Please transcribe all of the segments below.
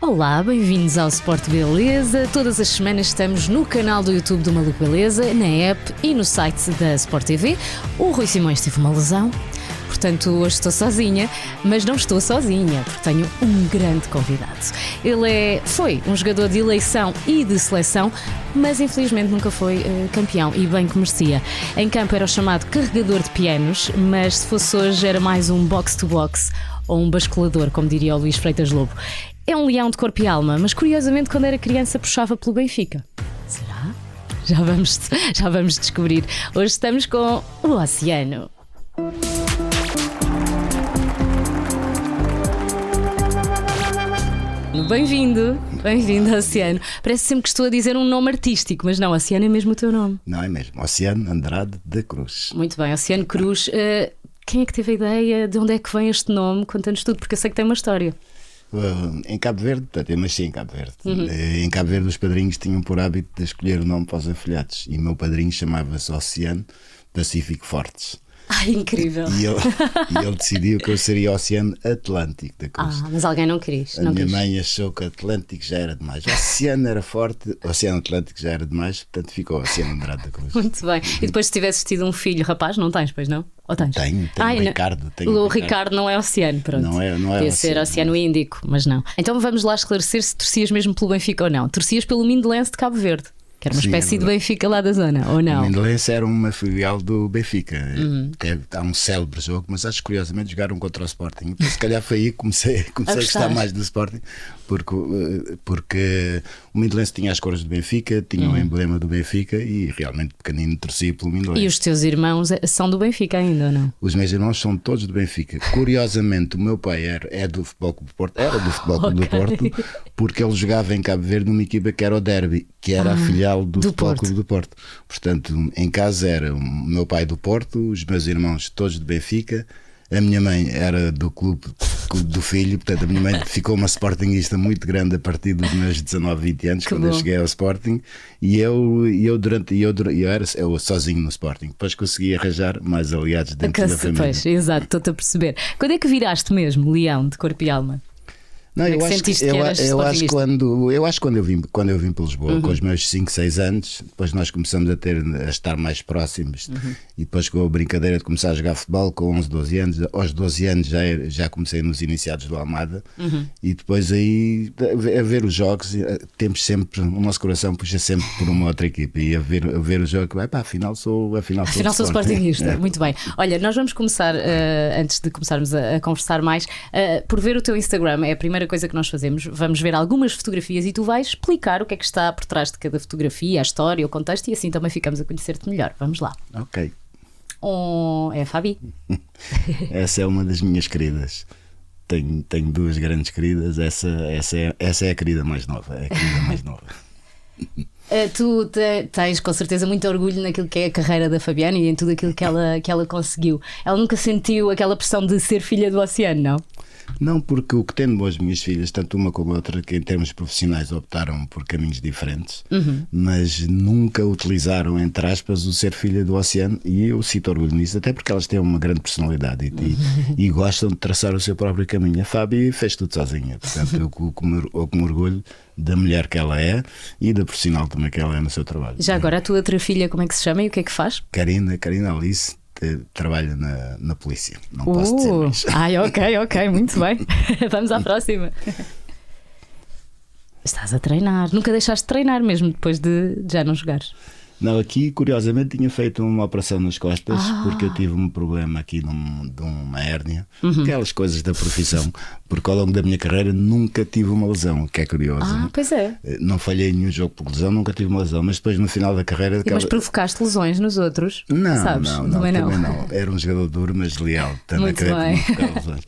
Olá, bem-vindos ao Sport Beleza. Todas as semanas estamos no canal do YouTube do Maluco Beleza, na app e no site da Sport TV. O Rui Simões teve uma lesão, portanto hoje estou sozinha, mas não estou sozinha, porque tenho um grande convidado. Ele é, foi um jogador de eleição e de seleção, mas infelizmente nunca foi uh, campeão e bem que merecia. Em campo era o chamado carregador de pianos, mas se fosse hoje era mais um box-to-box ou um basculador, como diria o Luís Freitas Lobo. É um leão de corpo e alma, mas curiosamente quando era criança puxava pelo Benfica. Será? Já vamos, já vamos descobrir. Hoje estamos com o Oceano. Bem-vindo, bem-vindo, Oceano. Parece sempre que estou a dizer um nome artístico, mas não, Oceano é mesmo o teu nome. Não é mesmo, Oceano Andrade da Cruz. Muito bem, Oceano Cruz. Uh, quem é que teve a ideia? De onde é que vem este nome? Conta-nos tudo, porque eu sei que tem uma história. Uh, em Cabo Verde, portanto, eu nasci em Cabo Verde. Uhum. Uh, em Cabo Verde, os padrinhos tinham por hábito de escolher o nome para os afilhados. E o meu padrinho chamava-se Oceano Pacífico Fortes. Ai, incrível! E ele, e ele decidiu que eu seria Oceano Atlântico da Cruz. Ah, mas alguém não quis. A não minha quis. mãe achou que Atlântico já era demais. Oceano era forte, Oceano Atlântico já era demais, portanto ficou Oceano Andrade da Cruz. Muito bem. E depois, se tivesses tido um filho rapaz, não tens, pois não? Ou tens? Tenho, tenho Ai, o não. Ricardo. Tenho O Ricardo não é oceano, pronto. Não é- não é Podia ser oceano. oceano Índico, mas não. Então vamos lá esclarecer se torcias mesmo pelo Benfica ou não. Torcias pelo Mindelense de Cabo Verde, que era uma Sim, espécie é de. Benfica lá da zona, ou O não? Mendelense era uma filial do Benfica. Uhum. Teve- há um célebre jogo, mas acho que curiosamente jogaram contra o Sporting. Então, se calhar foi aí que comecei, comecei a, gostar. gostar mais do Sporting, porque, eh, porque o Mendelense tinha as cores do Benfica, tinha Uhum. o emblema do Benfica e realmente pequenino torcia pelo Mendelense. E os teus irmãos eh, são do Benfica ainda, ou não? Os meus irmãos são todos do Benfica. Curiosamente, o meu pai era, é do Futebol Clube do Porto, era do Futebol Clube Ok. do Porto, porque ele jogava em Cabo Verde numa equipa que era o Derby, que era a filial do, Ah, do Futebol Porto. Clube do Porto. Portanto, em casa era o meu pai do Porto, os meus irmãos todos do Benfica. A minha mãe era do clube do filho, portanto, a minha mãe ficou uma sportingista muito grande a partir dos meus 19, 20 anos, Que quando eu bom. cheguei ao Sporting. E eu, eu durante, eu, eu era eu sozinho no Sporting. Depois consegui arranjar mais aliados dentro da família. Pois, exato, estou-te a perceber. Quando é que viraste mesmo leão de corpo e alma? Não, é eu que acho, eu, que eras eu acho sportinguista? quando eu acho quando eu vim quando eu vim para Lisboa Uhum. com os meus 5, 6 anos, depois nós começamos a ter a estar mais próximos Uhum. e depois com a brincadeira de começar a jogar futebol com 11, 12 anos, aos 12 anos já já comecei nos iniciados do Almada Uhum. e depois aí a ver- os jogos, eh, temos sempre o nosso coração puxa sempre por uma outra equipe e a ver a ver o jogo, vai pá, afinal sou afinal sou, Afinal, sou Sporting. sportinguista. É. Muito bem. Olha, nós vamos começar, eh, antes de começarmos a, a conversar mais, eh, por ver o teu Instagram. É a primeira coisa que nós fazemos. Vamos ver algumas fotografias e tu vais explicar o que é que está por trás de cada fotografia, a história, o contexto, e assim também ficamos a conhecer-te melhor. Vamos lá. Ok. Oh, é a Fabi. Essa é uma das minhas queridas. Tenho, tenho duas grandes queridas. Essa, essa, é, essa é a querida mais nova. É a querida mais nova. Eh, tu te- tens com certeza muito orgulho naquilo que é a carreira da Fabiana e em tudo aquilo que ela, que ela conseguiu. Ela nunca sentiu aquela pressão de ser filha do oceano, não? Não, porque o que tenho as minhas filhas, tanto uma como a outra, que em termos profissionais optaram por caminhos diferentes, mas nunca utilizaram, entre aspas, o ser filha do oceano. E eu cito orgulho nisso, até porque elas têm uma grande personalidade e, e- e gostam de traçar o seu próprio caminho. A Fábio fez tudo sozinha, portanto, eu, com- com me- eu com orgulho da mulher que ela é e da profissional também que ela é no seu trabalho. Já agora, a tua outra filha, como é que se chama e o que é que faz? Karina, Karina Alice trabalha na, na polícia. Não posso dizer Uh, mais. ai, ok, ok, muito bem. Vamos à próxima. Estás a treinar. Nunca deixaste de treinar mesmo depois de de já não jogares. Não, aqui curiosamente tinha feito uma operação nas costas Ah. porque eu tive um problema aqui num- de uma hérnia, Uhum. aquelas coisas da profissão, porque ao longo da minha carreira nunca tive uma lesão, o que é curioso. Ah, pois é. Eh, Não falhei em nenhum jogo por lesão, nunca tive uma lesão, mas depois no final da carreira. Mas aquela- provocaste lesões nos outros? Não, sabes? não, não, também não. Era um jogador duro, mas leal. Também Muito creio que bem. não lesões.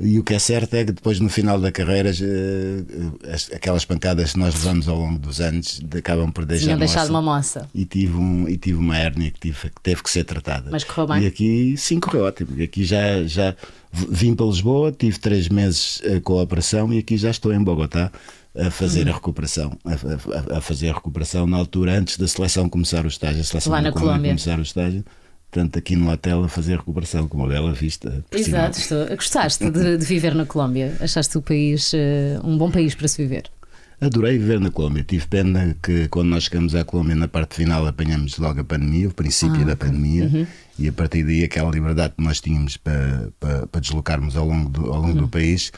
E o que é certo é que depois no final da carreira eh, as- aquelas pancadas que nós levamos ao longo dos anos acabam por deixar Tinham deixado moça. uma moça. e tive, um, e tive uma hérnia que, tive, que teve que ser tratada. Mas correu bem? E aqui sim correu ótimo. E aqui já, já vim para Lisboa, tive três meses eh, com a operação e aqui já estou em Bogotá a fazer Uhum. a recuperação. A, a- a fazer a recuperação na altura antes da seleção começar o estágio. A seleção Lá na Colômbia Colômbia. começar o estágio. Tanto aqui no hotel a fazer recuperação com uma bela vista. Exato, estou. gostaste de, de, viver na Colômbia? Achaste o país uh, um bom país para se viver? Adorei viver na Colômbia. Tive pena que quando nós chegamos à Colômbia, na parte final, apanhamos logo a pandemia, o princípio ah, da pandemia, uhum. e a partir daí aquela liberdade que nós tínhamos para, para, para deslocarmos ao longo do, ao longo uhum. do país,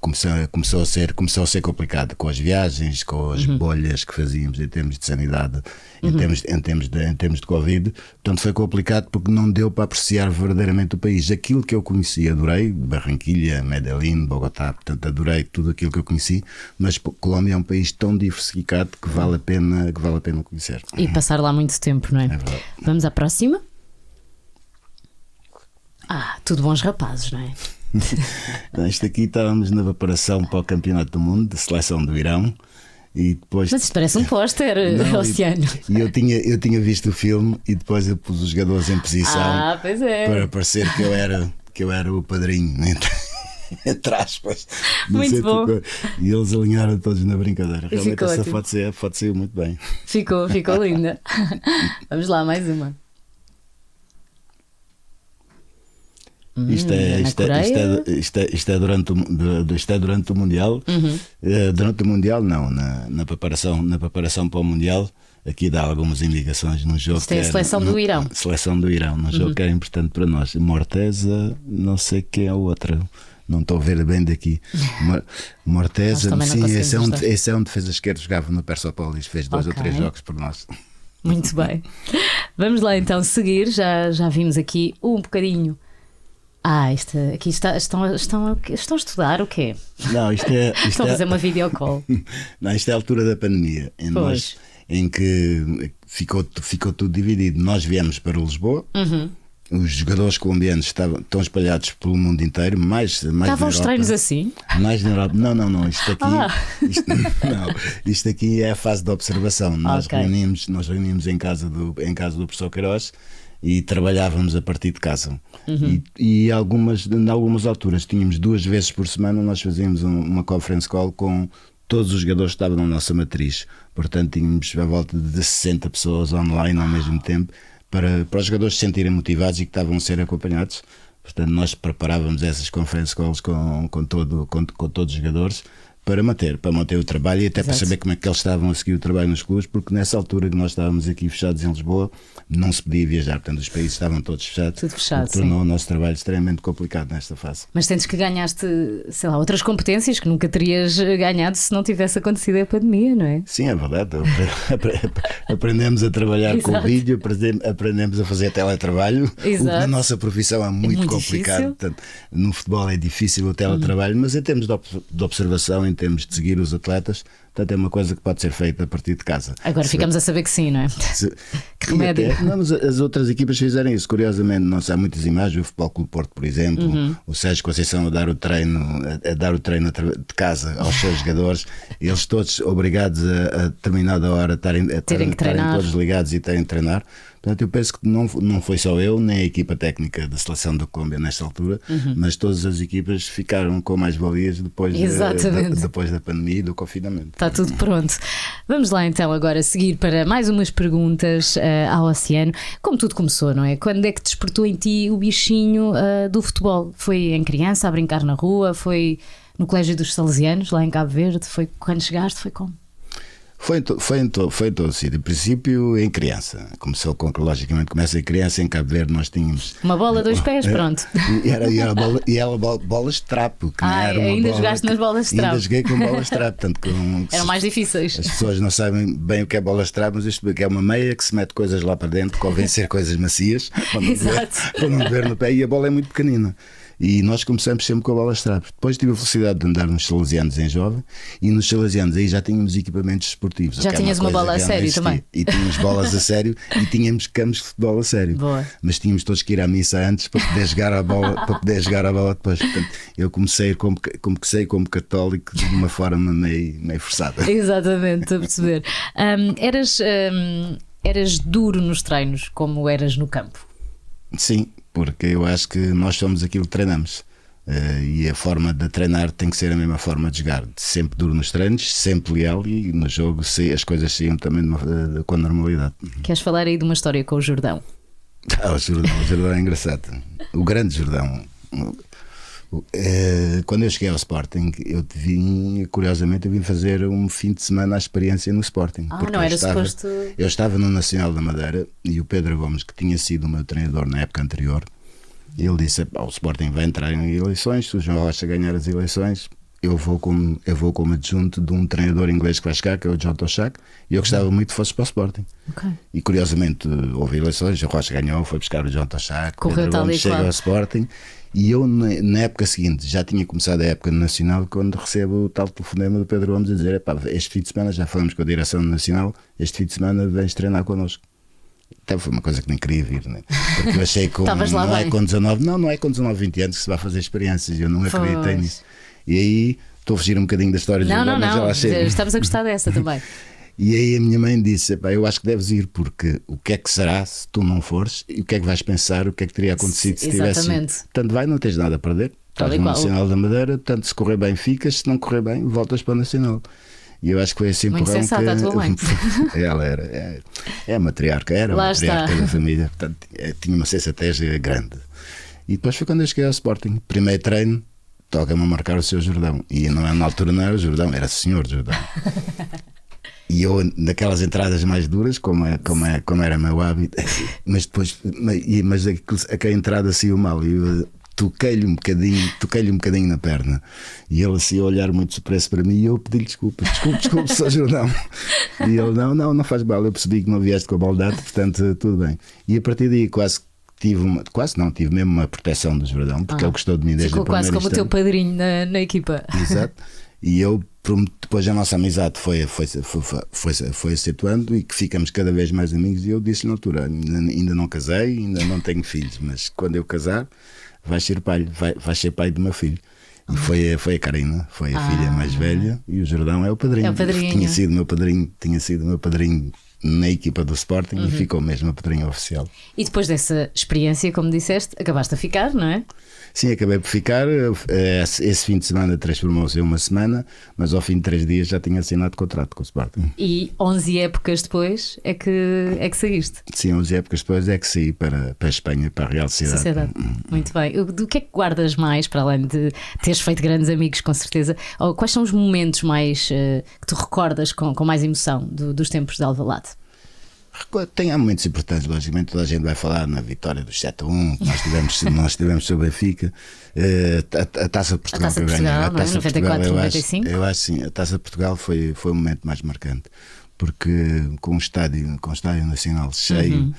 começou, começou, a ser, começou a ser complicado com as viagens, com as uhum. bolhas que fazíamos em termos de sanidade, uhum. em, termos, em, termos de, em termos de Covid. Portanto, foi complicado porque não deu para apreciar verdadeiramente o país. Aquilo que eu conheci, adorei, Barranquilha, Medellín, Bogotá, portanto, adorei tudo aquilo que eu conheci, mas Colômbia é um país tão diversificado que vale a pena, que vale a pena conhecer. E passar lá muito tempo, não é? é Vamos à próxima? Ah, tudo bons rapazes, não é? Isto aqui estávamos na preparação para o Campeonato do Mundo de seleção do Irão. E depois... Mas isto parece um póster, Oceano. E, e eu, tinha, eu tinha visto o filme e depois eu pus os jogadores em posição ah, é. para parecer que eu era, que eu era o padrinho, entre, entre aspas. Muito bom. Ficou, e eles alinharam todos na brincadeira. Realmente ficou essa foto saiu, foto saiu muito bem. Ficou, ficou linda. Vamos lá, mais uma. Isto é, isto, é, isto, é, isto, é, isto, é, durante o, isto é durante o Mundial. Uhum. Uh, durante o Mundial, não, na, na, preparação, na preparação para o Mundial, aqui dá algumas indicações no jogo. Isto é a seleção do Irão. Seleção do Irão, no uhum. jogo que é importante para nós. Morteza, não sei quem é a outra. Não estou a ver bem daqui. Morteza, sim, esse é, um, esse é um defesa esquerdo jogava no Persopolis, fez dois okay. ou três jogos por nós. Muito bem. Vamos lá então seguir. Já, já vimos aqui um bocadinho ah, isto, aqui está, estão, estão, estão a estudar o quê? Não, isto é. Isto estão é, a fazer uma videocall. Não, isto é a altura da pandemia, em, nós, em que ficou, ficou tudo dividido. Nós viemos para Lisboa. Uhum. Os jogadores colombianos estavam, estão espalhados pelo mundo inteiro, mais, mais Estavam os treinos assim? Mais na Europa. Não, não, não. Isto aqui, ah. isto, não, isto aqui é a fase de observação. Nós okay. reunimos, nós reunimos em casa do, em casa do professor Queiroz e trabalhávamos a partir de casa. Uhum. E, e algumas, em algumas alturas tínhamos duas vezes por semana, nós fazíamos um, uma conference call com todos os jogadores que estavam na nossa matriz. Portanto, tínhamos a volta de 60 pessoas online ao mesmo tempo para, para os jogadores se sentirem motivados e que estavam a ser acompanhados. Portanto, nós preparávamos essas conference calls com, com, todo, com, com todos os jogadores para manter, para manter o trabalho e até Exato. para saber como é que eles estavam a seguir o trabalho nos clubes, porque nessa altura que nós estávamos aqui fechados em Lisboa, não se podia viajar, portanto os países estavam todos fechados, Tudo fechado, o tornou sim. o nosso trabalho extremamente complicado nesta fase. Mas sentes que ganhaste, sei lá, outras competências que nunca terias ganhado se não tivesse acontecido a pandemia, não é? Sim, é verdade. aprendemos a trabalhar Exato. com vídeo, aprendemos a fazer teletrabalho, Exato. o que na nossa profissão é muito, é muito complicado. Portanto, no futebol é difícil o teletrabalho, uhum. mas em termos de observação, em termos de seguir os atletas, portanto é uma coisa que pode ser feita a partir de casa. Agora se, ficamos a saber que sim, não é? Se, que remédio. Até, não, as outras equipas fizeram isso, curiosamente, não há muitas imagens, o Futebol Clube Porto, por exemplo, uhum. o Sérgio Conceição a dar o treino, a, dar o treino de casa aos seus jogadores, eles todos obrigados a, a determinada hora a terem, estarem todos ligados e terem de treinar. Portanto, eu penso que não, não foi só eu, nem a equipa técnica da seleção da Colômbia nesta altura, uhum. mas todas as equipas ficaram com mais valias depois, de, depois da pandemia e do confinamento. Tudo pronto. Vamos lá então agora seguir para mais umas perguntas uh, ao Oceano. Como tudo começou, não é? Quando é que despertou em ti o bichinho uh, do futebol? Foi em criança, a brincar na rua? Foi no Colégio dos Salesianos, lá em Cabo Verde? Foi quando chegaste? Foi como? Foi em, to, foi, em to, foi em todo sítio. Em princípio, em criança. Começou com que, logicamente, começa em criança. Em Cabo Verde, nós tínhamos. Uma bola, dois pés, é, pronto. E era, e era, bola, e era bolas de trapo. Que ah, era uma ainda bola, jogaste nas bolas de trapo. Ainda joguei com bolas de trapo. Tanto com, Eram mais difíceis. As pessoas não sabem bem o que é bolas de trapo, mas isto é uma meia que se mete coisas lá para dentro, convém ser coisas macias, para não, ver, para não ver no pé. E a bola é muito pequenina. E nós começamos sempre com a bola trapos. Depois tive a felicidade de andar nos Salesianos em jovem e nos Salesianos aí já tínhamos equipamentos esportivos. Já tinhas uma, bola a sério também. E tínhamos bolas a sério e tínhamos campos de futebol a sério. Boa. Mas tínhamos todos que ir à missa antes para poder jogar a bola, para poder jogar a bola depois. Portanto, eu comecei como, como que sei como católico de uma forma meio, meio forçada. Exatamente, estou a perceber. Um, eras, um, eras duro nos treinos como eras no campo? Sim, porque eu acho que nós somos aquilo que treinamos. Uh, e a forma de treinar tem que ser a mesma forma de jogar, sempre duro nos treinos, sempre leal e no jogo se, as coisas saíam também uma, de, com normalidade. Queres falar aí de uma história com o Jordão? Ah, o Jordão, o Jordão é engraçado. O grande Jordão. Eh, quando eu cheguei ao Sporting, eu vim, curiosamente, eu vim fazer um fim de semana à experiência no Sporting. Ah, não era estava, suposto. Eu estava no Nacional da Madeira e o Pedro Gomes, que tinha sido o meu treinador na época anterior, ele disse: o Sporting vai entrar em eleições, se o João Rocha ganhar as eleições, eu vou como, eu vou como adjunto de um treinador inglês que vai chegar, que é o John Toshak, e eu gostava muito que fosse para o Sporting. Okay. E curiosamente houve eleições, o Rocha ganhou, foi buscar o John Toshak, Correu Pedro tal Gomes e chega ao Sporting. E eu, na, época seguinte, já tinha começado a época Nacional, quando recebo o tal telefonema do Pedro Gomes a dizer: "Epá, este fim de semana já falamos com a direção Nacional, este fim de semana vens treinar connosco. Até foi uma coisa que nem queria vir, né? porque eu achei que não é bem. com 19, não, não é com 19, 20 anos que se vai fazer experiências, eu não acreditei nisso. E aí estou a fugir um bocadinho da história de Não, não, mas não. chega. Estamos a gostar dessa também. E aí a minha mãe disse: "Epá, Eu acho que deves ir, porque o que é que será se tu não fores? E o que é que vais pensar? O que é que teria acontecido se tivesse. Portanto, vai, não tens nada a perder. Estás no. Nacional da Madeira, tanto se correr bem ficas, se não correr bem, voltas para o Nacional. E eu acho que foi assim Muito sensata que a tua mãe. ela era, é, é a matriarca, era a Lá matriarca está. da família, portanto, é, tinha uma sensatez grande. E depois foi quando eu cheguei ao Sporting, primeiro treino, toca-me a marcar o seu Jordão. E não, é- na altura não era o Jordão, era o senhor Jordão. E eu, naquelas entradas mais duras, como, é, como, é, como era meu hábito, mas depois, mas, aquela entrada saiu mal e eu toquei-lhe um bocadinho, toquei-lhe um bocadinho na perna. E ele assim a olhar muito surpreso para mim e eu pedi-lhe desculpa, desculpe, desculpe, sou Jordão. E ele, não, não, não faz mal, eu percebi que não vieste com a maldade, portanto, tudo bem. E a partir daí quase tive uma, quase não, tive mesmo uma proteção do Jordão, porque ele gostou de mim desde Ah. Ficou o primeiro quase como o teu padrinho na, na equipa. Exato. E eu, depois a nossa amizade foi, foi, foi, foi, foi acentuando e que ficamos cada vez mais amigos. E eu disse na altura: ainda, não casei, ainda não tenho filhos, mas quando eu casar, vais ser pai, vai, vais ser pai do meu filho. E foi, a- foi a Karina, foi a filha mais velha, e o Jordão é o padrinho. É o padrinho. Tinha sido meu padrinho, tinha sido meu padrinho na equipa do Sporting e ficou mesmo o padrinho oficial. E depois dessa experiência, como disseste, acabaste a ficar, não é? Sim, acabei por ficar. eh, Esse fim de semana transformou-se em uma semana, mas ao fim de três dias já tinha assinado contrato com o Sporting. E 11 épocas depois é que, é que saíste. Sim, 11 épocas depois é que saí para, para a Espanha, para a Real Sociedade. Sociedade. Muito bem. Do que é que guardas mais, para além de teres feito grandes amigos, com certeza? Ou quais são os momentos mais eh, que tu recordas com, com mais emoção do- dos tempos de Alvalade? Tem há momentos importantes, logicamente, toda a gente vai falar na vitória dos 7 a 1, que nós tivemos, nós tivemos sobre a Benfica, eh, a, a Taça de Portugal Taça de. Portugal, A é? Taça de Portugal, 94, eu acho- 95. Eu acho sim, a Taça de Portugal foi, foi o momento mais marcante, porque com o estádio, com o estádio nacional cheio Uhum.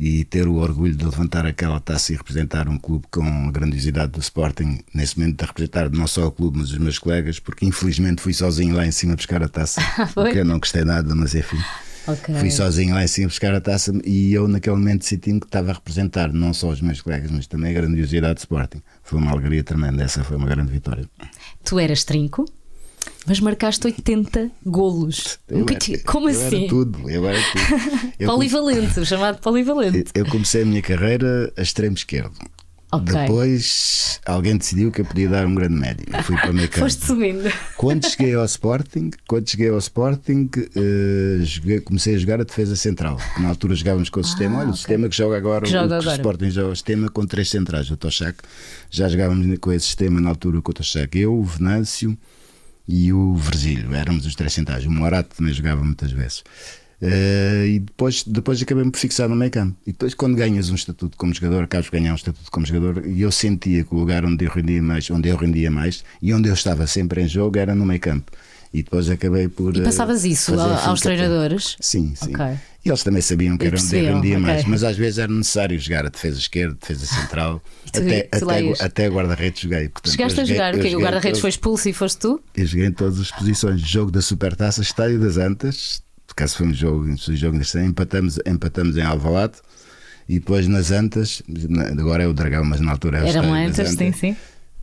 e ter o orgulho de levantar aquela taça e representar um clube com a grandiosidade do Sporting, nesse momento de representar não só o clube, mas os meus colegas, porque infelizmente fui sozinho lá em cima buscar a taça, porque eu não gostei nada, mas enfim. Ok. Fui sozinho lá em cima buscar a taça e eu naquele momento senti-me que estava a representar não só os meus colegas, mas também a grandiosidade do Sporting. Foi uma alegria tremenda, essa foi uma grande vitória. Tu eras trinco, mas marcaste 80 golos. Eu era- Como eu assim? Era tudo, eu era tudo. Eu, Polivalente, o chamado polivalente. eu comecei a minha carreira a extremo esquerdo. Ok. Depois alguém decidiu que eu podia dar um grande médio. Fui para o meio campo. Foste subindo. Quando cheguei ao Sporting, quando cheguei ao Sporting, eh, joguei- comecei a jogar a defesa central. Na altura jogávamos com o sistema, olha, o sistema que joga agora, Ah, Que joga o, que o agora. Sporting joga o sistema com três centrais, o Toshak. Já jogávamos com esse sistema na altura com o Toshak. Eu, o Venâncio e o Virgílio, éramos os três centrais. O Morato também jogava muitas vezes. Eh, e depois, depois acabei-me por fixar no meio campo. E depois, quando ganhas um estatuto como jogador, acabas por ganhar um estatuto como jogador, e eu sentia que o lugar onde eu rendia mais, onde eu rendia mais e onde eu estava sempre em jogo era no meio campo. E depois acabei por. E eh, passavas isso a- fim aos de treinadores? Sim, sim. Ok. E eles também sabiam que era onde eu rendia ok. mais, mas às vezes era necessário jogar a defesa esquerda, defesa central, até, até, até guarda-redes joguei. Portanto, Chegaste eu a joguei- jogar, o quê? O joguei guarda-redes foi expulso e foste tu? eu joguei em todas as posições. Jogo da Supertaça, Estádio das Antas. Por acaso foi um jogo, um jogo ano, empatamos, empatamos em Alvalade. E depois nas Antas, agora é o Dragão, mas na altura é o Eram Estádio das antes, sim, Antas. sim.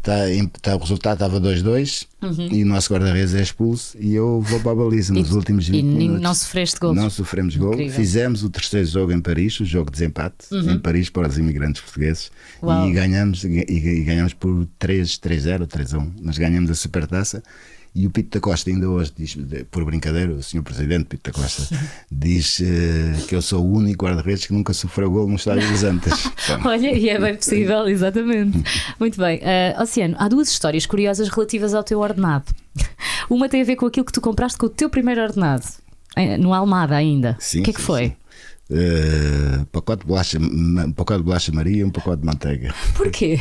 Tá, em- tá, o resultado estava 2-2 e o nosso guarda-redes é expulso e eu vou para a baliza nos Uhum. E- últimos 20 e minutos. não sofreste golos? Não sofremos gol. Incrível. Fizemos o terceiro jogo em Paris, o jogo de desempate, em Paris para os imigrantes portugueses. Uhum. Uau. E ganhamos, e, e ganhamos por 3-0, 3-1. Mas ganhamos a supertaça E o Pito da Costa ainda hoje diz, por brincadeira, o senhor Presidente Pito da Costa diz uh, que eu sou o único guarda-redes que nunca sofreu gol no estádio dos Antas. Olha, e é bem possível, exatamente. Muito bem. Uh, Oceano, há duas histórias curiosas relativas ao teu ordenado. Uma tem a ver com aquilo que tu compraste com o teu primeiro ordenado, no Almada ainda. Sim, o que é que sim, foi? sim. Uh, pacote de bolacha, um pacote de bolacha Maria e um pacote de manteiga. Porquê?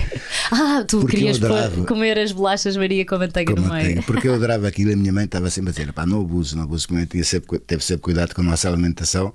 Ah, tu Porque querias adorava- comer as bolachas Maria com manteiga Com no manteiga. meio. Porque eu adorava aquilo e a minha mãe estava sempre a dizer: pá, não abuso, não abuso, porque eu tinha sempre, teve sempre cuidado com a nossa alimentação.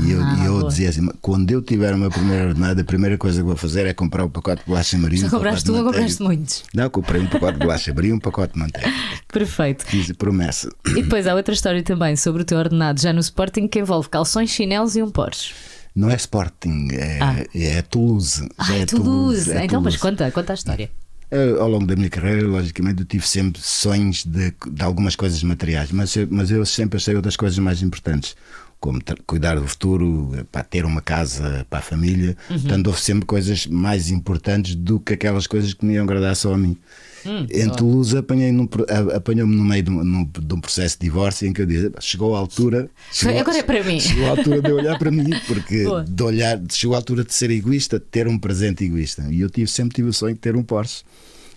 E eu, Ah, e eu boa. dizia assim: quando eu tiver o meu primeiro ordenado, a primeira coisa que vou fazer é comprar um pacote de bolacha Maria. e Já compraste um ou manteiga. compraste muitos? Não, comprei um pacote de bolacha e um pacote de manteiga. Perfeito. Fiz a promessa. E depois há outra história também sobre o teu ordenado já no Sporting que envolve calções, chinelos e um Porsche. Não é Sporting, é, Ah. é Toulouse. Ah, é Toulouse. é então, mas Toulouse. conta, conta a história. Eu, ao longo da minha carreira, logicamente, eu tive sempre sonhos de, de algumas coisas materiais, mas eu, mas eu sempre achei outras coisas mais importantes, como cuidar do futuro, para ter uma casa para a família. Uhum. Portanto, houve sempre coisas mais importantes do que aquelas coisas que me iam agradar só a mim. Hum, em Toulouse apanhei num apanhou-me no meio de um, de um processo de divórcio em que eu "Pá, chegou a altura. Chegou, Agora é para mim." Chegou a altura de olhar para mim, porque Boa. de olhar, chegou a altura de ser egoísta, de ter um presente egoísta. E eu tive, sempre tive o sonho de ter um Porsche.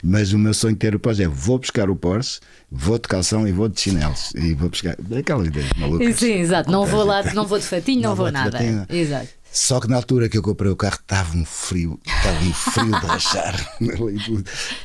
Mas o meu sonho de ter o Porsche é vou buscar o Porsche, vou de calção e vou de chinelos. E vou buscar. Aquelas ideias malucas. Sim, exato. Não vou lá, não vou de fatinho, não, Não vou vou nada. fatinho. Exato. Só que na altura que eu comprei o carro estava um frio, estava um frio de rachar.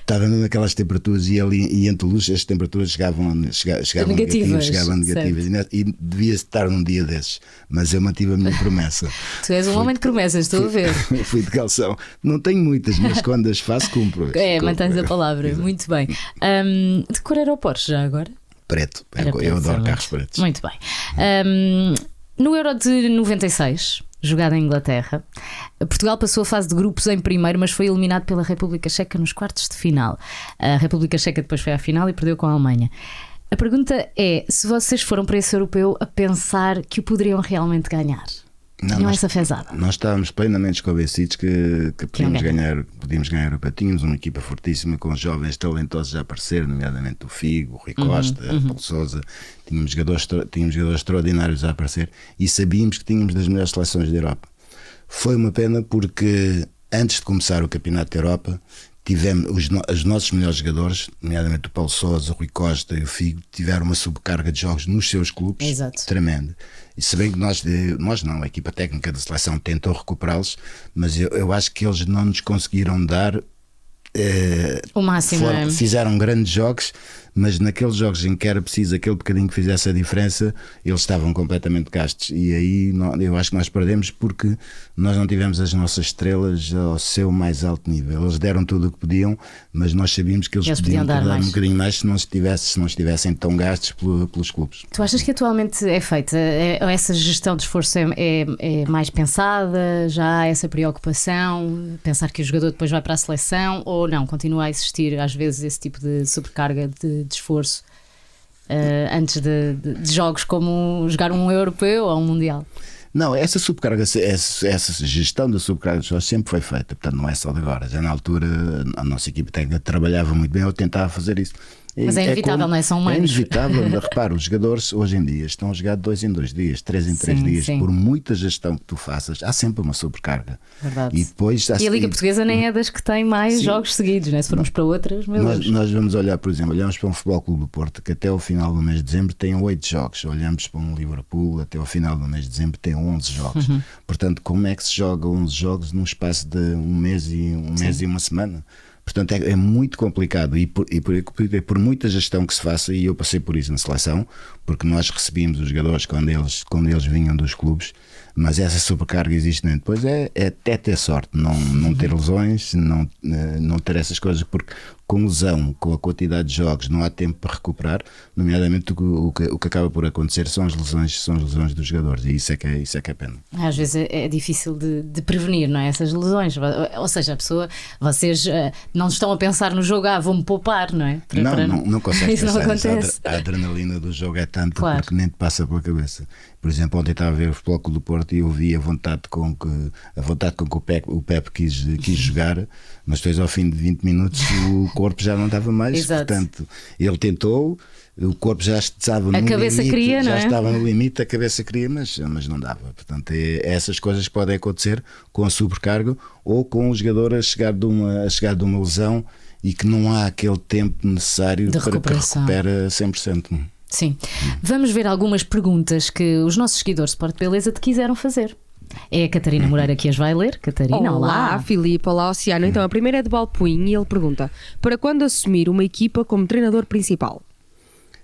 estava mesmo aquelas temperaturas e ali e em Toulouse as temperaturas chegavam, chega- chegavam Negativas, chegavam negativas. E, e devia estar num dia desses, mas eu mantive a minha promessa. Tu és um homem de promessas, estou a ver. Fui de calção. Não tenho muitas, mas quando as faço, cumpro. É, Cumpro. mantens a palavra. Exato. Muito bem. Hum, de cor era o Porsche já agora? Preto. Era eu, preto, adoro carros pretos. Muito bem. Hum, no Euro de 96, jogado em Inglaterra, Portugal passou a fase de grupos em primeiro, mas foi eliminado pela República Checa nos quartos de final. A República Checa depois foi à final e perdeu com a Alemanha. A pergunta é se vocês foram para esse europeu a pensar que o poderiam realmente ganhar. Não, nós- essa fezada. Nós estávamos plenamente convencidos que, que podíamos ganhar. ganhar, podíamos ganhar o Europa. Tínhamos uma equipa fortíssima com jovens talentosos a aparecer, nomeadamente o Figo, o Rui Uhum, Costa, o Paulo Souza. Tínhamos jogadores, tínhamos jogadores extraordinários a aparecer e sabíamos que tínhamos das melhores seleções da Europa. Foi uma pena porque antes de começar o Campeonato da Europa tivemos os, os nossos melhores jogadores, nomeadamente o Paulo Souza, o Rui Costa e o Figo, tiveram uma subcarga de jogos nos seus clubes Exato. tremendo. E se bem que nós, eh, nós não, a equipa técnica da seleção tentou recuperá-los, mas eu, eu acho que eles não nos conseguiram dar. eh, O máximo, foram- é? fizeram grandes jogos, mas naqueles jogos em que era preciso aquele bocadinho que fizesse a diferença, eles estavam completamente gastos. E aí eu acho que nós perdemos porque nós não tivemos as nossas estrelas ao seu mais alto nível. Eles deram tudo o que podiam, mas nós sabíamos que eles, Eles podiam podiam dar mais. um bocadinho mais se não, estivesse, se não estivessem tão gastos pelo- pelos clubes. Tu achas que atualmente é feita? É- essa gestão de esforço é, é- é mais pensada? Já há essa preocupação? Pensar que o jogador depois vai para a seleção? Ou não? Continua a existir às vezes esse tipo de sobrecarga de, de esforço eh, antes de, de- jogos como jogar um europeu ou um mundial? Não, essa subcarga, essa, essa gestão da subcarga de jogos sempre foi feita, portanto não é só de agora. Já na altura a nossa equipe técnica trabalhava muito bem, eu tentava fazer isso. Mas é inevitável, não é? São É humanos. inevitável, mas repara, os jogadores hoje em dia estão a jogar dois em dois dias, três em três Sim, dias, sim. por muita gestão que tu faças, há sempre uma sobrecarga. Verdade. E depois E a Liga Portuguesa nem é das que tem mais Sim. jogos seguidos, né? se formos para outras, meu Nós, Deus. nós vamos olhar, por exemplo, olhamos para um Futebol Clube do Porto que até ao final do mês de dezembro tem oito jogos. Olhamos para um Liverpool, até ao final do mês de dezembro tem 11 jogos. Uhum. Portanto, como é que se joga 11 jogos num espaço de um mês e, um mês e uma semana? Portanto, é, é muito complicado e por, e, por, e por muita gestão que se faça, e eu passei por isso na seleção, porque nós recebíamos os jogadores quando eles, quando eles vinham dos clubes, mas essa sobrecarga existe né? depois é, é até ter sorte, não, não ter lesões, não, eh, não ter essas coisas, porque com lesão, com a quantidade de jogos, não há tempo para recuperar, nomeadamente o, que- o, que, o que acaba por acontecer são as lesões, são as lesões dos jogadores, e isso é que é, isso é, que é pena. Às vezes é, é difícil de, de prevenir, não é? Essas lesões. Ou seja, a pessoa, vocês eh, não estão a pensar no jogo, ah, vou-me poupar, não é? Para- não, para- não, não consegue Isso não pensar. A acontece. A adrenalina do jogo é tanta Claro. porque nem te passa pela cabeça. Por exemplo, ontem estava a ver o Futebol do Porto e eu vi a vontade com que, a vontade com que o Pepe, o Pepe quis, quis jogar, mas depois ao fim de 20 minutos o corpo já não dava mais. Exato. Portanto, ele tentou, o corpo já estava no a cabeça limite, já não é? estava no limite, a cabeça queria, mas, mas não dava. Portanto, é, essas coisas podem acontecer com a sobrecarga ou com o jogador a chegar de uma, a chegar de uma lesão e que não há aquele tempo necessário para que recupere 100%. Sim. Vamos ver algumas perguntas que os nossos seguidores de Sport Beleza te quiseram fazer. É a Catarina Moreira que as vai ler. Catarina, olá. Olá, Filipe, olá, Oceano. Então, a primeira é de Balpuim e ele pergunta: para quando assumir uma equipa como treinador principal?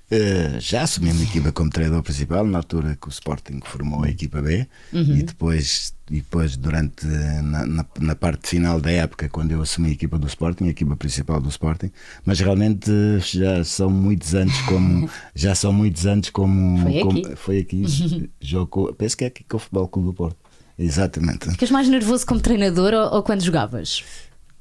Uh, já assumi uma equipa como treinador principal na altura que o Sporting formou a equipa B Uhum. e depois, e depois durante na, na, na parte final da época quando eu assumi a equipa do Sporting, a equipa principal do Sporting, mas realmente já são muitos anos como já são muitos anos como Foi como- aqui. foi aqui jogou, penso que é aqui com o Futebol Clube do Porto. Exatamente, Ficas mais nervoso como treinador ou, ou quando jogavas?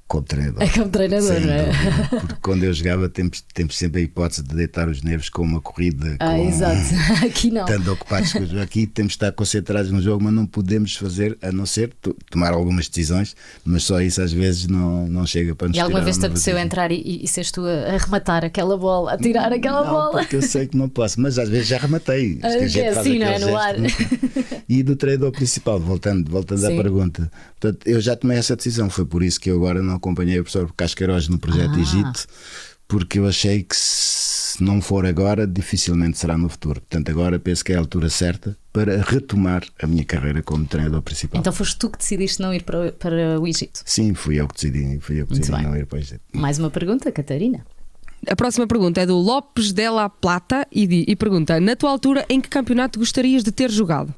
Como treinador. É como treinador, não é? dúvida, porque quando eu jogava temos, temos sempre a hipótese de deitar os nervos com uma corrida Ah, com, exato. Aqui não. estando ocupados com o jogo. Aqui temos de estar concentrados no jogo, mas não podemos fazer a não ser to- tomar algumas decisões, mas só isso às vezes não, não chega para nos E alguma vez te apeteceu entrar e, e, seres tu a a arrematar aquela bola, a tirar aquela não, bola? porque eu sei que não posso, mas às vezes já rematei. Ah, que é assim, não é? No muito- E do treinador principal, voltando, voltando à pergunta. Portanto, eu já tomei essa decisão, foi por isso que eu agora não acompanhei o professor Casqueiroz no projeto Ah. Egito, porque eu achei que se não for agora, dificilmente será no futuro. Portanto, agora penso que é a altura certa para retomar a minha carreira como treinador principal. Então foste tu que decidiste não ir para, o- para o Egito. Sim, fui eu que decidi, fui eu que decidi não ir para o Egito. Mais uma pergunta, Catarina. A próxima pergunta é do Lopes Della Plata e, e pergunta: na tua altura, em que campeonato gostarias de ter jogado?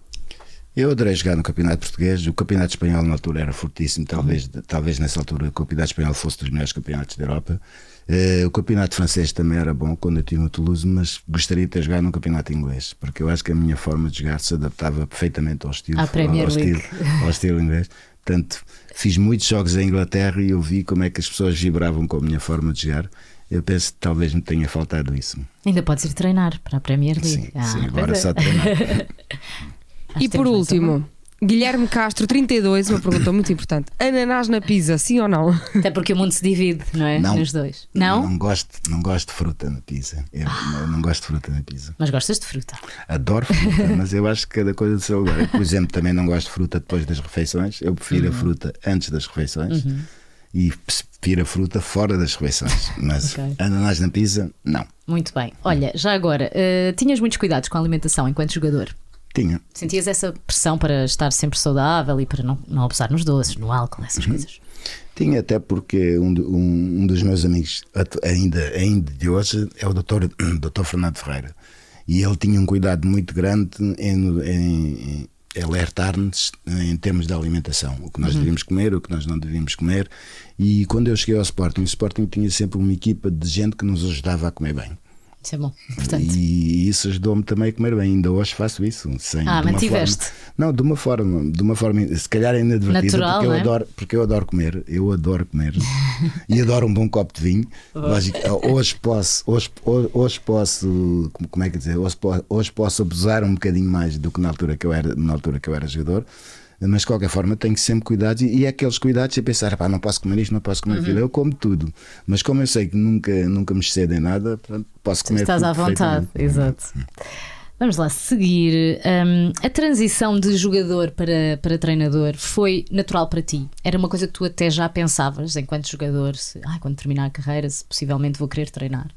Eu adorei jogar no Campeonato Português. O Campeonato Espanhol na altura era fortíssimo. Talvez, talvez nessa altura o Campeonato Espanhol fosse dos melhores campeonatos da Europa. Eh, o Campeonato Francês também era bom quando eu estive no Toulouse, mas gostaria de ter jogado no Campeonato Inglês, porque eu acho que a minha forma de jogar se adaptava perfeitamente ao estilo, ao, League. estilo, ao estilo inglês. Portanto, fiz muitos jogos em Inglaterra e eu vi como é que as pessoas vibravam com a minha forma de jogar. Eu penso que talvez me tenha faltado isso. Ainda podes ir treinar para a Premier League. Sim, Ah, sim agora é. só treinar. Acho e por último, Guilherme Castro, 32, uma pergunta muito importante: ananás na pizza, sim ou não? Até porque o mundo se divide, não é? Não. Nos dois. Não? Não gosto, não gosto de fruta na pizza. Eu não, não gosto de fruta na pizza. Mas gostas de fruta. Adoro fruta, mas eu acho que cada coisa do seu lugar. Eu, por exemplo, também não gosto de fruta depois das refeições. Eu prefiro a fruta antes das refeições e prefiro a fruta fora das refeições. Mas Ok. ananás na pizza, não. Muito bem. Olha, já agora, eh, tinhas muitos cuidados com a alimentação enquanto jogador? Tinha. Sentias essa pressão para estar sempre saudável e para não, não abusar nos doces, no álcool, essas Uhum. coisas? Tinha até porque um, um, um dos meus amigos, ainda, ainda de hoje, é o doutor, doutor Fernando Ferreira. E ele tinha um cuidado muito grande em, em- em alertar-nos em termos de alimentação. O que nós devíamos comer, o que nós não devíamos comer. E quando eu cheguei ao Sporting, o Sporting tinha sempre uma equipa de gente que nos ajudava a comer bem. Isso é bom. Portanto, E isso ajudou-me também a comer bem. Ainda hoje faço isso. Sem, Ah, mantiveste? forma- não, de uma forma, de uma forma, se calhar inadvertida, Natural, porque, eu é? adoro, porque eu adoro comer. Eu adoro comer. e adoro um bom copo de vinho. Lógico, hoje posso, hoje, hoje, posso, como é que dizer, hoje, hoje posso abusar um bocadinho mais do que na altura que eu era, na altura que eu era jogador. Mas de qualquer forma tenho sempre cuidados e, e é aqueles cuidados de pensar, pá, não posso comer isto, não posso Uhum. comer aquilo. Eu como tudo, mas como eu sei que nunca, nunca me excede em nada, posso comer estás tudo à vontade. Exato. Vamos lá seguir. Hum, a transição de jogador para, para treinador foi natural para ti? Era uma coisa que tu até já pensavas enquanto jogador? Se, ah, quando terminar a carreira, se possivelmente vou querer treinar?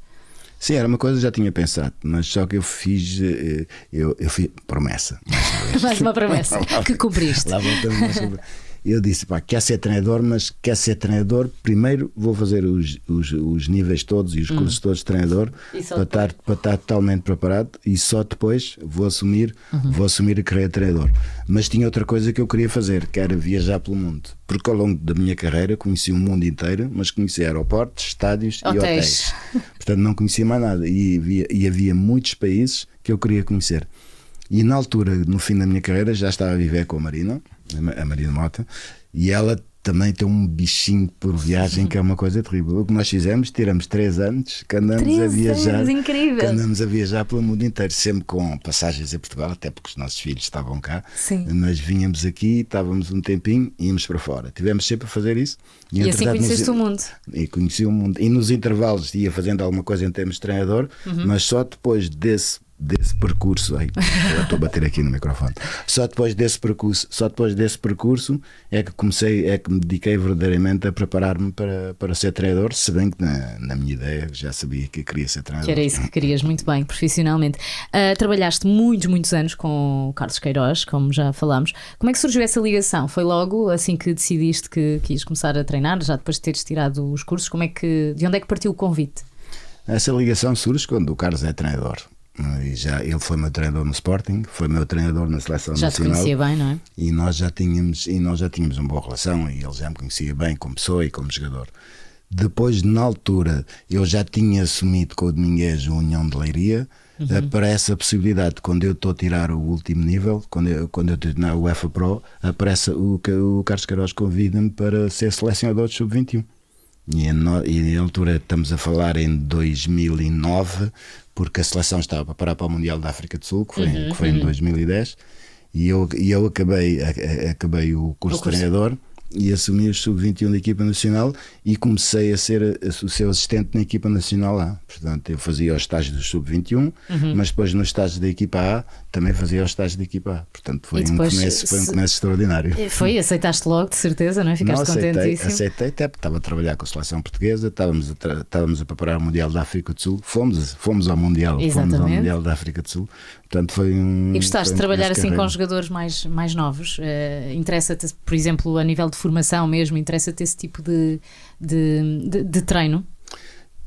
Sim, era uma coisa que já tinha pensado, mas só que eu fiz, eh, eu, eu fiz promessa. mais uma. Mais uma promessa que cumpriste. Lá voltamos Eu disse, pá, quer ser treinador, mas quer ser treinador, primeiro vou fazer os, os, os níveis todos e os cursos todos de treinador Hum. E para estar, para estar totalmente preparado e só depois vou assumir, Uhum. vou assumir a carreira de treinador. Mas tinha outra coisa que eu queria fazer, que era viajar pelo mundo. Porque ao longo da minha carreira conheci o mundo inteiro, mas conheci aeroportos, estádios e Hotéis. hotéis. Portanto, não conhecia mais nada. E havia, e havia muitos países que eu queria conhecer. E na altura, no fim da minha carreira, já estava a viver com a Marina, a Ma- a Marina Mota, e ela também tem um bichinho por viagem que é uma coisa terrível. O que nós fizemos, tiramos três anos que andamos Três a viajar. anos, incrível. Que andamos a viajar pelo mundo inteiro, sempre com passagens em Portugal, até porque os nossos filhos estavam cá. Sim. Nós vínhamos aqui, estávamos um tempinho e íamos para fora. Tivemos sempre a fazer isso. E assim entretanto, conheceste nos- o mundo. E conheci o mundo. E nos intervalos ia fazendo alguma coisa em termos de treinador, Uhum. mas só depois desse. Desse percurso, ai, eu estou a bater aqui no microfone. Só depois desse percurso, só depois desse percurso é que comecei, é que me dediquei verdadeiramente a preparar-me para, para ser treinador, se bem que na, na minha ideia já sabia que queria ser treinador. Que era isso que querias muito bem, profissionalmente. Ah, trabalhaste muitos, muitos anos com o Carlos Queiroz, como já falámos. Como é que surgiu essa ligação? Foi logo assim que decidiste que quis começar a treinar, já depois de teres tirado os cursos? Como é que, de onde é que partiu o convite? Essa ligação surge quando o Carlos é treinador. E já, ele foi meu treinador no Sporting, foi meu treinador na seleção Já nacional. conhecia bem, não é? e nós já tínhamos e nós já tínhamos uma boa relação e ele já me conhecia bem como pessoa e como jogador. Depois, na altura, eu já tinha assumido com o Domingues a União de Leiria. Aparece a possibilidade, quando eu estou a tirar o último nível, quando eu, quando eu estou na UEFA Pro, aparece o, o Carlos Queiroz convida-me para ser selecionador de sub-21. E, no- e na altura estamos a falar em 2009, porque a seleção estava para parar para o Mundial da África do Sul, que foi, que foi em 2010, e eu, e eu acabei, a- a- acabei o curso, O curso. de treinador e assumi o sub-21 da equipa nacional e comecei a ser a- o seu assistente na equipa nacional lá. Portanto, eu fazia os estágios do sub-21, Uhum. mas depois nos estágios da equipa A também fazia os estágios da equipa A. Portanto, foi, depois, um, começo, foi um começo extraordinário. Foi, aceitaste logo, de certeza, não é? Ficaste Não, aceitei, contentíssimo. aceitei até porque estava a trabalhar com a seleção portuguesa, estávamos a, estávamos a preparar o Mundial da África do Sul, fomos, fomos ao Mundial, fomos ao Exatamente. Mundial da África do Sul, portanto foi um. E gostaste de trabalhar assim com jogadores mais, mais novos? Eh, Interessa-te, por exemplo, a nível de formação mesmo, interessa-te esse tipo de, de, de- de treino?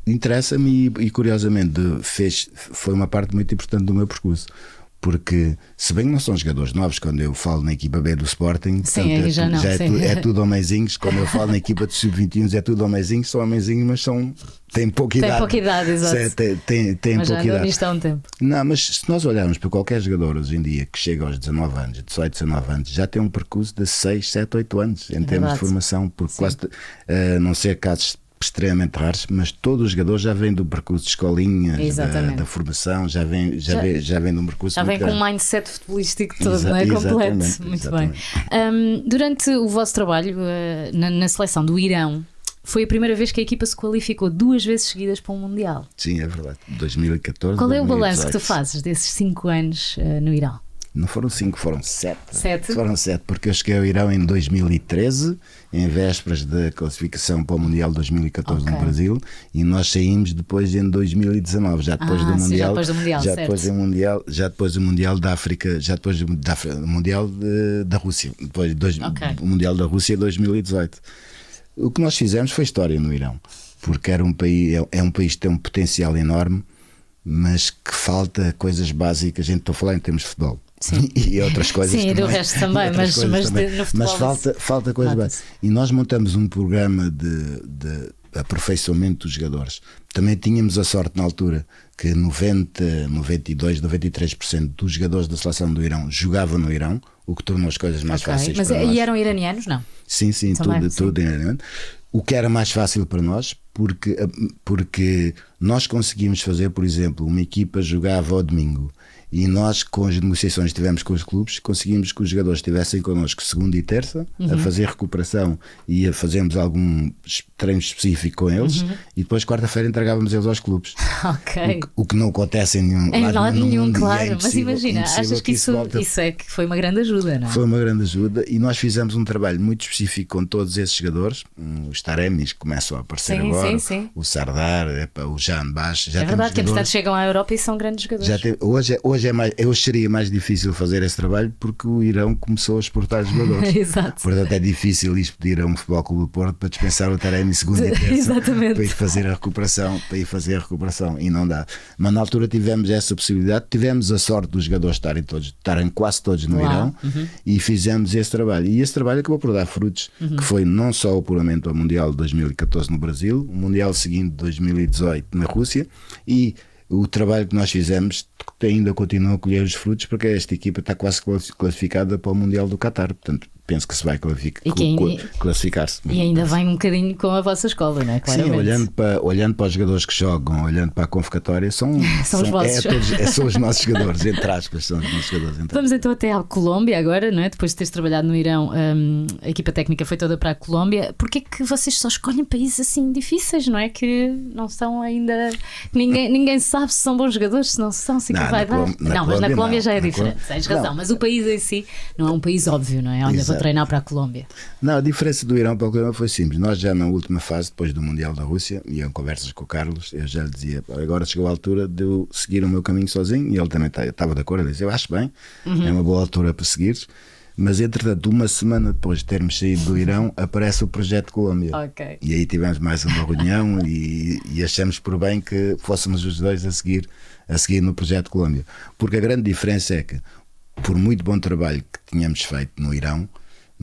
Interessa-me e, e, curiosamente fez, foi uma parte muito importante do meu percurso. Porque, se bem que não são jogadores novos, quando eu falo na equipa B do Sporting, Sim, portanto, é, já tu- não, é, sim. tu- é tudo homenzinhos. Quando eu falo na equipa de sub-21, é tudo homenzinhos, são homenzinhos, mas são, têm pouca Tem idade. pouca idade, exato. Sim, Tem, tem, tem Mas já pouca idade. há um tempo. Não, mas se nós olharmos para qualquer jogador hoje em dia que chega aos 19 anos, 18, 19 anos, já tem um percurso de 6, 7, 8 anos em termos É verdade. de formação, porque quase, eh, não ser casos extremamente raros, mas todo o jogador já vem do percurso de escolinhas, da, da formação, já vem, já, Já- vem, já vem de um percurso Já vem com um mindset futebolístico todo, Exa- não é? Completo. Muito exatamente. bem. Hum, durante o vosso trabalho eh, na, na seleção do Irão, foi a primeira vez que a equipa se qualificou duas vezes seguidas para um Mundial. Sim, é verdade. 2014. Qual é o balanço que tu 2018. fazes desses cinco anos eh, no Irão? Não foram cinco, foram sete. Sete? Foram sete, porque eu cheguei ao Irão em 2013, em vésperas da classificação para o Mundial 2014 Ok. no Brasil, e nós saímos depois em 2019, já depois Ah, do sim, já Mundial. depois do Mundial, já certo. depois do Mundial, já depois do Mundial da África, já depois do da, do Mundial de- da Rússia, depois de dois, Ok. o Mundial da Rússia 2018. O que nós fizemos foi história no Irão, porque era um país, é, é um país que tem um potencial enorme, mas que falta coisas básicas. A gente estou a falar em termos de futebol. Sim. E outras coisas Sim, e do também. resto também, mas- mas também. de- Mas falta, falta nota-se. básicas. E nós montamos um programa de, de aperfeiçoamento dos jogadores. Também tínhamos a sorte na altura que 90, 92, 93% dos jogadores da seleção do Irão jogavam no Irão, o que tornou as coisas mais Ok. fáceis Mas para e nós. eram iranianos? Não. Sim, sim, Também, tudo, sim. tudo em O que era mais fácil para nós, porque, porque nós conseguimos fazer, por exemplo, uma equipa jogava ao domingo e nós, com as negociações que tivemos com os clubes, conseguimos que os jogadores estivessem connosco segunda e terça Uhum. a fazer recuperação e a fazermos algum treino específico com eles Uhum. e depois, quarta-feira, entregávamos eles aos clubes. Ok. O, que, o que não acontece em nenhum Em lado nenhum, e é claro. Mas impossível- imagina, achas que isso, volte a isso é que foi uma grande ajuda, não é? foi uma grande ajuda e nós fizemos um trabalho muito específico com todos esses jogadores. Hum, Os Taremis que começam a aparecer Sim, agora, sim, sim. o Sardar, o Jan Baix. Já é verdade que, entretanto, chegam à Europa e são grandes jogadores. tem- hoje, é, hoje, é mais, hoje seria mais difícil fazer esse trabalho porque o Irão começou a exportar jogadores. Exato. Portanto, é difícil ir pedir a um futebol clube do Porto para dispensar o Taremi segunda e terça para ir fazer a recuperação, para ir fazer a recuperação e não dá. Mas na altura tivemos essa possibilidade, tivemos a sorte dos jogadores estarem todos, estarem quase todos no Lá. Irão e fizemos esse trabalho. E esse trabalho acabou por dar frutos, que foi não só o apuramento ao Mundial de 2014 no Brasil, o Mundial seguinte de 2018 na Rússia e o trabalho que nós fizemos ainda continua a colher os frutos porque esta equipa está quase classificada para o Mundial do Qatar. Portanto, penso que se vai classificar-se. E ainda vem um bocadinho com a vossa escola, não é? Sim, Claramente. olhando para, olhando para os jogadores que jogam, olhando para a convocatória, são, São os é, vossos. todos- é, são os nossos jogadores, entre aspas, são os nossos jogadores. Vamos então até à Colômbia agora, não é? Depois de teres trabalhado no Irão, hum, a equipa técnica foi toda para a Colômbia. Porquê que vocês só escolhem países assim difíceis, não é? Que não são ainda. Ninguém, ninguém sabe se são bons jogadores, se não são, se Não, que vai dar. Colô- na não, mas na Colômbia Colômbia não. já é diferente, tens razão. Mas o país em si não é um país óbvio, não é? Olha, treinar para a Colômbia. Não, a diferença do Irão para o Colômbia foi simples. Nós já na última fase, depois do Mundial da Rússia, e em conversas com o Carlos, eu já lhe dizia, "Pá, agora chegou a altura de eu seguir o meu caminho sozinho, e ele também ta- estava de acordo, ele disse, eu acho bem, é uma boa altura para seguir. Mas entretanto, uma semana depois de termos saído do Irão, aparece o projeto Colômbia. Ok. E aí tivemos mais uma reunião e, e achamos por bem que fôssemos os dois a seguir, a seguir no projeto Colômbia. Porque a grande diferença é que, por muito bom trabalho que tínhamos feito no Irão,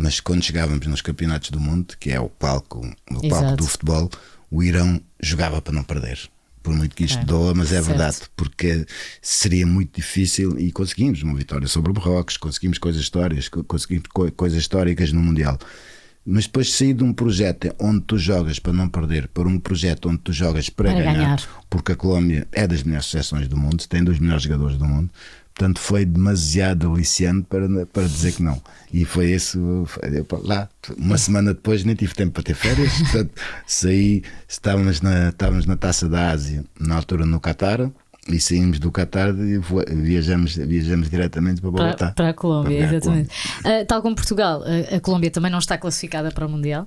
mas quando chegávamos nos campeonatos do mundo, que é o palco, o palco do futebol, o Irão jogava para não perder. Por muito que isto É, doa, mas é certo. verdade, porque seria muito difícil e conseguimos uma vitória sobre o Marrocos, conseguimos coisas históricas, co- conseguimos co- coisas históricas no Mundial. Mas depois de sair de um projeto onde tu jogas para não perder, para um projeto onde tu jogas para, Para ganhar, ganhar. porque a Colômbia é das melhores seleções do mundo, tem dos melhores jogadores do mundo, portanto foi demasiado aliciante para, para dizer que não. E foi isso, lá, uma semana depois nem tive tempo para ter férias, portanto saí, estávamos na, estávamos na Taça da Ásia, na altura no Qatar, e saímos do Qatar e viajamos, viajamos diretamente para Para, Bogotá. para a Colômbia, Para a exatamente. Ah, tal como Portugal, ah, a Colômbia também não está classificada para o Mundial.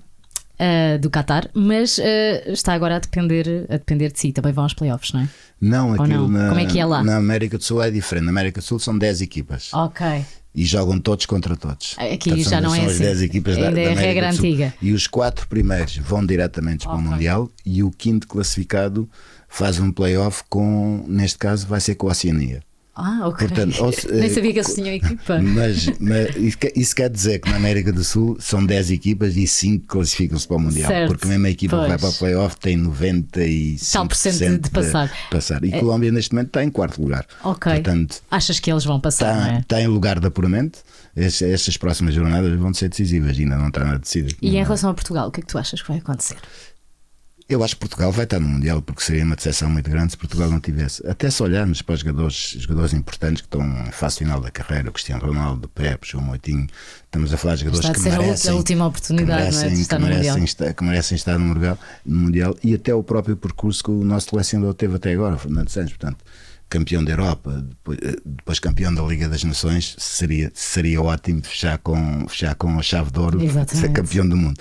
Ah, do Qatar, mas ah, está agora a depender, a depender de si. Também vão aos playoffs, não é? Não, aquilo não? Na, Como é que é lá? Na América do Sul é diferente. Na América do Sul são 10 equipas. Ok. e jogam todos contra todos. Aqui Portanto, já são- não é são as assim. 10 equipas da, Ainda da é a América regra do Sul. antiga. E os quatro primeiros vão diretamente para o. Mundial e o quinto classificado faz um playoff com, neste caso, vai ser com a Oceania. Ah, ok. Portanto, se- Nem eh, sabia que eles tinham equipa. Mas, mas isso, quer, isso quer dizer que na América do Sul são 10 equipas e 5 classificam-se para o Mundial. Certo. Porque a mesma equipa que vai Pois. para o playoff tem 95% Tal por cento de- de passar. passar. E Colômbia neste momento está em quarto lugar. Ok. Portanto, Achas que eles vão passar, está, é? está em lugar de apuramento. Estas, estas próximas jornadas vão ser decisivas, ainda não está nada decidido. E em relação a Portugal, o que é que tu achas que vai acontecer? Eu acho que Portugal vai estar no Mundial, porque seria uma decepção muito grande se Portugal não tivesse. Até se olharmos para os jogadores, jogadores importantes que estão em fase final da carreira, o Cristiano Ronaldo, o Pepe, João Moitinho, estamos a falar de jogadores que merecem, a última oportunidade, que é, merecem, estar que no merecem Mundial. estar, que merecem estar no mundial, no mundial e até o próprio percurso que o nosso selecionador teve até agora, Fernando Santos, portanto, campeão da Europa, depois, eh, depois campeão da Liga das Nações, seria, seria ótimo fechar com, fechar com a chave de ouro, Exatamente. ser campeão do mundo.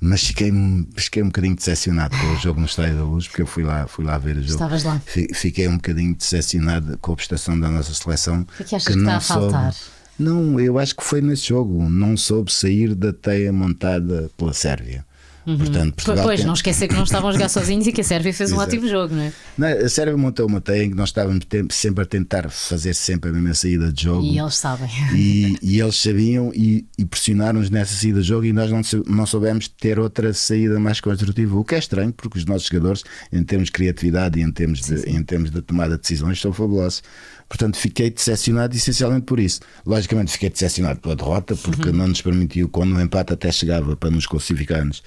Mas fiquei, fiquei um bocadinho decepcionado com o jogo no Estádio da Luz, porque eu fui lá, fui lá ver o jogo. Estavas lá. Fi- Fiquei um bocadinho decepcionado com a prestação da nossa seleção. que é que achas que está a faltar? Não, eu acho que foi nesse jogo. Não soube sair da teia montada pela Sérvia. Portanto, Portugal Uhum. Pois, tem- não esquecer que não estavam a jogar sozinhos e que a Sérvia fez um ótimo jogo, não é? Não, a Sérvia montou uma teia em que nós estávamos sempre a tentar fazer sempre a mesma saída de jogo. E eles sabem. E, e eles sabiam e, e pressionaram-nos nessa saída de jogo e nós não, não soubemos ter outra saída mais construtiva, o que é estranho porque os nossos jogadores, em termos de criatividade e em termos de, em termos de tomada de decisões, são fabulosos. Portanto, fiquei decepcionado essencialmente por isso. Logicamente, fiquei decepcionado pela derrota porque Uhum. não nos permitiu, quando o empate até chegava para nos classificarmos,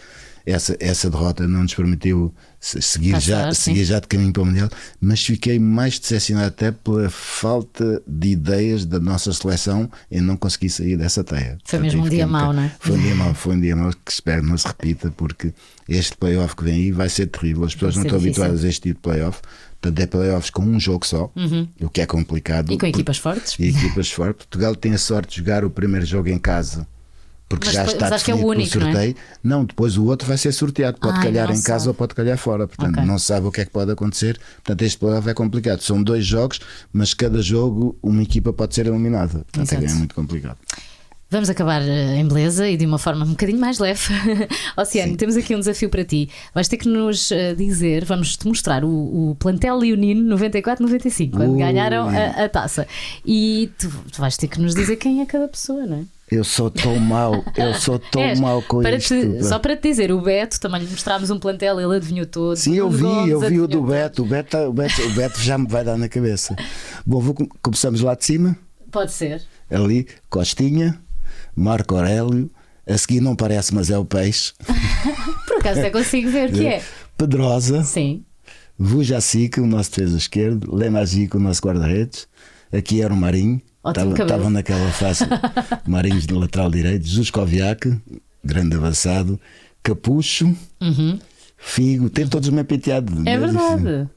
essa, essa derrota não nos permitiu se- seguir, Passar, já, sim. seguir já de caminho para o Mundial, mas fiquei mais decepcionado até pela falta de ideias da nossa seleção em não conseguir sair dessa teia. Foi Portanto, mesmo um dia bocado- mau, não é? Foi um dia mau, foi um dia mau que espero não se repita, porque este playoff que vem aí vai ser terrível. As pessoas não estão difícil. habituadas a este tipo de playoff. Portanto, é playoffs com um jogo só, o que é complicado. Uhum. E com equipas fortes. E equipas fortes. Portugal tem a sorte de jogar o primeiro jogo em casa. Porque Mas já depois- está que é o definido único, pelo não é? sorteio. Não, depois o outro vai ser sorteado. Pode Ah, calhar em casa sabe. ou pode calhar fora. Portanto, Ok. não sabe o que é que pode acontecer. Portanto, este playoff é complicado. São dois jogos, mas cada jogo uma equipa pode ser eliminada. Portanto, é Exato. muito complicado. Vamos acabar eh, em beleza e de uma forma um bocadinho mais leve. Oceano, temos aqui um desafio para ti. Vais ter que nos eh, dizer, vamos te mostrar o, o plantel leonino 94-95, quando ganharam a, a taça. E tu, tu vais ter que nos dizer quem é cada pessoa, não é? Eu sou tão mau, eu sou tão És, mau com para isto. te- só para te dizer, o Beto também lhe mostrámos um plantel, ele adivinhou todo. Sim, eu vi, Gomes eu vi o do. Beto. O Beto, o Beto, o Beto já me vai dar na cabeça. Bom, vou, com- começamos lá de cima. Pode ser. Ali, Costinha, Marco Aurélio, A seguir não parece, mas é o peixe. Por acaso até consigo ver que é. Pedrosa, Sim. Vujacic, o nosso defesa esquerdo, Lemagic, o nosso guarda-redes. Aqui era o Marinho, Estava- naquela face. Marinhos de lateral direito, Juskoviak, grande avançado, Capucho, Figo, tem todos uma penteado. Uhum. É verdade.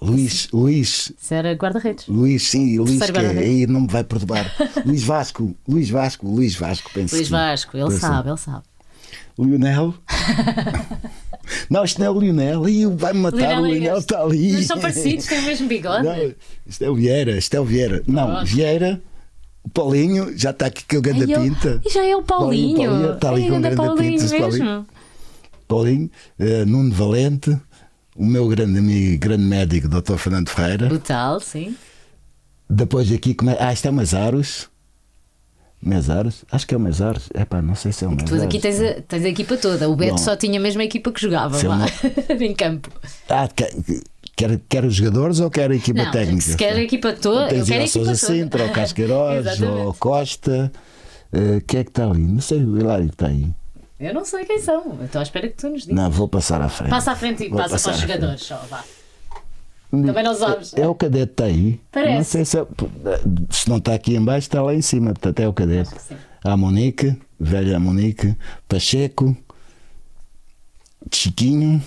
Luís, Luís, Isso era guarda-redes. Luís, sim, Luís que é, aí não me vai perturbar. Luís Vasco, Luís Vasco, Luís Vasco, penso. Luís Vasco, ele sabe, ele sabe. Lionel. não, isto não é o Lionel. Vai-me matar. o Lionel Lionel Ligas. está ali. Mas são parecidos, têm o mesmo bigode. Não, isto é o Vieira, isto é o Vieira. Não. Vieira, o Paulinho, já está aqui com o grande Ai, pinta. E já é o Paulinho. Paulinho, Paulinho, está ali com anda grande Paulinho pinta, esse Paulinho. mesmo. Paulinho, eh, Nuno Valente, o meu grande amigo, grande médico, Dr. Fernando Ferreira. Brutal, sim. Depois aqui, como é? ah, isto é o Mesaros? Acho que é o Mesaros. É pá, não sei se é o Mesaros. Depois aqui tens a, tens a equipa toda. O Beto Bom. só tinha a mesma equipa que jogava lá em campo. Ah, quer, quer, os jogadores ou quer a equipa Não, técnica? se quer a equipa toda, eu quero a equipa toda. Sintra, o Casqueiroz, Exatamente. o Costa. eh, quem é que está ali? Não sei, o Hilário está aí. Eu não sei quem são. Estou à espera que tu nos digas. Não, vou passar à frente. Passa à frente e Vou passa para os jogadores. Só, vá. Também não sabes. É, é o cadete que está aí. Parece. Não sei se, é- se não está aqui em baixo, está lá em cima. Portanto, é o cadete. A Monique, velha Monique, Pacheco, Chiquinho,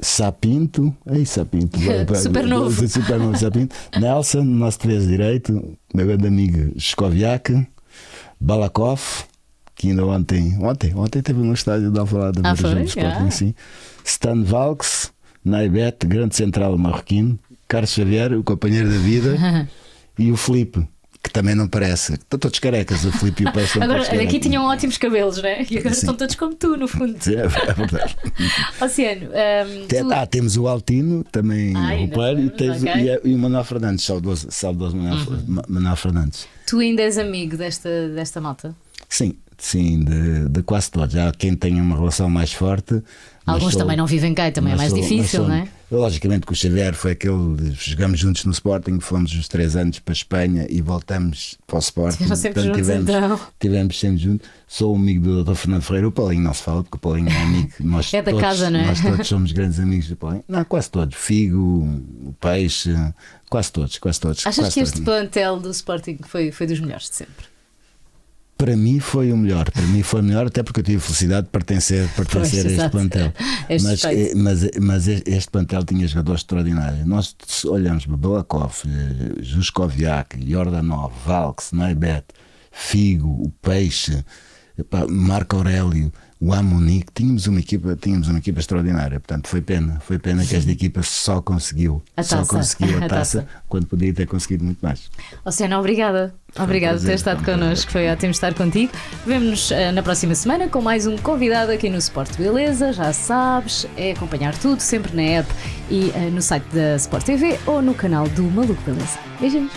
Sapinto, ei Sapinto, Super novo. super novo Sapinto, Nelson, nosso defesa direito, meu grande amigo Skoviak, Balakov, que ainda ontem, ontem, ontem teve no estádio de Alvalade Ah, foi? Sporting, Ah. sim. Stan Valks, Naibet, grande central marroquino, Carlos Xavier, o companheiro da vida, e o Felipe, que também não parece. Estão todos carecas, o Felipe e o são Agora, aqui carecas. tinham ótimos cabelos, né? E agora Sim. estão todos como tu, no fundo. Sim, é verdade. Oceano, hum, Tem- tu- Ah, temos o Altino, também o roupeiro, e, temos, tens, ok. Uhum. e, a- e o Manuel Fernandes, saudoso, saudoso Manuel, Ma- Manuel Fernandes. tu ainda és amigo desta, desta malta? Sim, sim, de, de quase todos. Há quem tenha uma relação mais forte. Alguns sou- também não vivem cá também é mais sou- difícil, mas não sou- é? Logicamente que o Xavier foi aquele. Jogamos juntos no Sporting, fomos os três anos para a Espanha e voltamos para o Sporting. Portanto, juntos, tivemos, então. tivemos sempre juntos. Sou amigo do Dr. Fernando Ferreira. O Paulinho não se fala, porque o Paulinho é amigo. Nós É da todos, casa, não é? Nós todos somos grandes amigos do Paulinho. Não, quase todos. Figo, o Peixe, quase todos, quase todos. Achas quase que este todos. plantel do Sporting foi, foi dos melhores de sempre? Para mim foi o melhor, para mim foi o melhor, até porque eu tive a felicidade de pertencer, pertencer Pois, a este plantel. És mas, eh, mas, mas este plantel tinha jogadores extraordinários. Nós olhamos para Balakov, eh, Juskoviak, Jordanov, Valks, Naibet, Figo, o Peixe, Marco Aurélio, o Amonique, tínhamos uma equipa, tínhamos uma equipa extraordinária. Portanto, foi pena, foi pena que esta equipa só conseguiu, A só taça. conseguiu a A taça, taça. quando podia ter conseguido muito mais. Oceano, obrigada. Obrigada por ter estado foi um connosco. Foi ótimo estar contigo. Vemo-nos eh, na próxima semana com mais um convidado aqui no Sport Beleza. Já sabes, é acompanhar tudo sempre na app e eh, no site da Sport TV ou no canal do Maluco Beleza. Beijinhos.